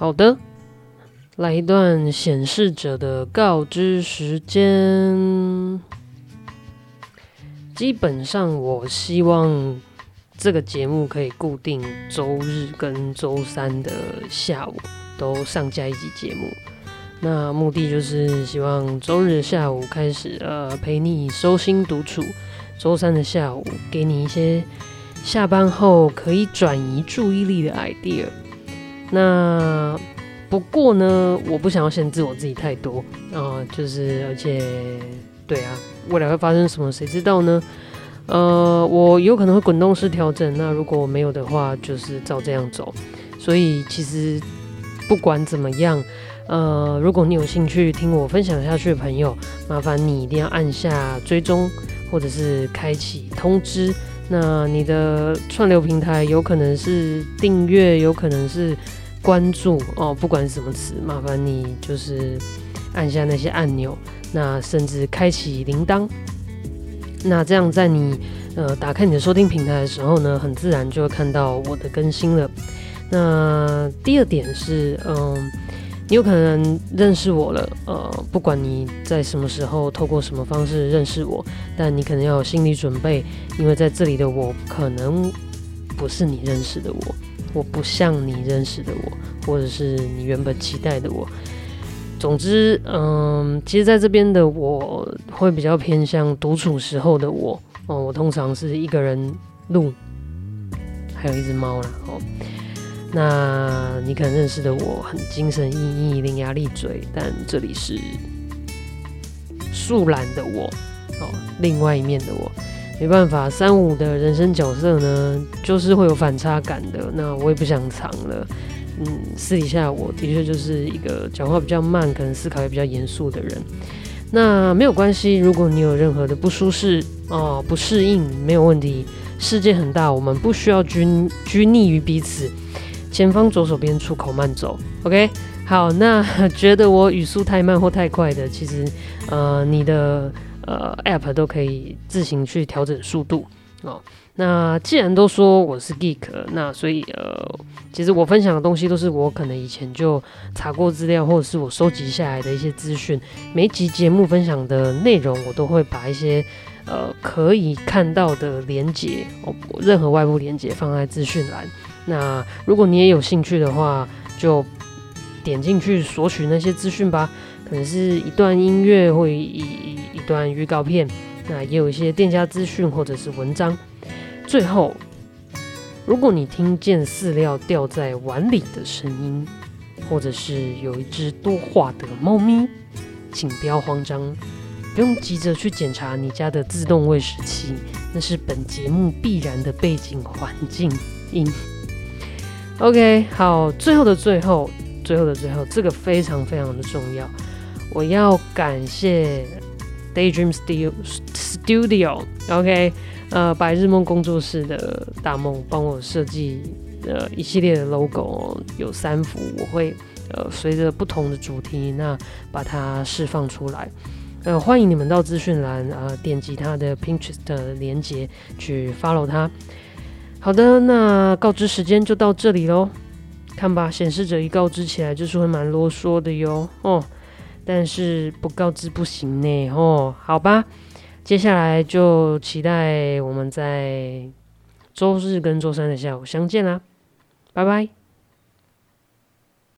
好的，来一段显示者的告知时间。基本上，我希望这个节目可以固定周日跟周三的下午都上架一集节目。那目的就是希望周日的下午开始，呃，陪你收心独处；周三的下午给你一些下班后可以转移注意力的 idea。那不过呢，我不想要限制我自己太多啊，就是而且对啊，未来会发生什么，谁知道呢？呃，我有可能会滚动式调整，那如果我没有的话，就是照这样走。所以其实不管怎么样，呃，如果你有兴趣听我分享下去的朋友，麻烦你一定要按下追踪或者是开启通知。那你的串流平台有可能是订阅，有可能是。关注哦，不管是什么词，麻烦你就是按下那些按钮，那甚至开启铃铛，那这样在你呃打开你的收听平台的时候呢，很自然就会看到我的更新了。那第二点是，嗯，你有可能认识我了，呃，不管你在什么时候透过什么方式认识我，但你可能要有心理准备，因为在这里的我可能不是你认识的我。我不像你认识的我，或者是你原本期待的我。总之，嗯，其实在这边的我会比较偏向独处时候的我。哦，我通常是一个人录，还有一只猫啦。哦，那你可能认识的我很精神奕奕、伶牙俐嘴，但这里是素懒的我。哦，另外一面的我。没办法，三五的人生角色呢，就是会有反差感的。那我也不想藏了。嗯，私底下我的确就是一个讲话比较慢，可能思考也比较严肃的人。那没有关系，如果你有任何的不舒适哦，不适应，没有问题。世界很大，我们不需要拘拘泥于彼此。前方左手边出口慢走，OK。好，那 觉得我语速太慢或太快的，其实呃，你的。呃，App 都可以自行去调整速度哦。那既然都说我是 Geek，那所以呃，其实我分享的东西都是我可能以前就查过资料，或者是我收集下来的一些资讯。每集节目分享的内容，我都会把一些呃可以看到的连接哦，任何外部连接放在资讯栏。那如果你也有兴趣的话，就点进去索取那些资讯吧。可能是一段音乐或一。一段预告片，那也有一些店家资讯或者是文章。最后，如果你听见饲料掉在碗里的声音，或者是有一只多话的猫咪，请不要慌张，不用急着去检查你家的自动喂食器，那是本节目必然的背景环境音。OK，好，最后的最后，最后的最后，这个非常非常的重要，我要感谢。Daydream Studio，OK，呃，白日梦工作室的大梦帮我设计呃一系列的 logo，有三幅，我会呃随着不同的主题那把它释放出来，呃，欢迎你们到资讯栏啊点击他的 Pinterest 的连接去 follow 他。好的，那告知时间就到这里喽，看吧，显示者一告知起来就是会蛮啰嗦的哟，哦。但是不告知不行呢，哦，好吧，接下来就期待我们在周日跟周三的下午相见啦，拜拜。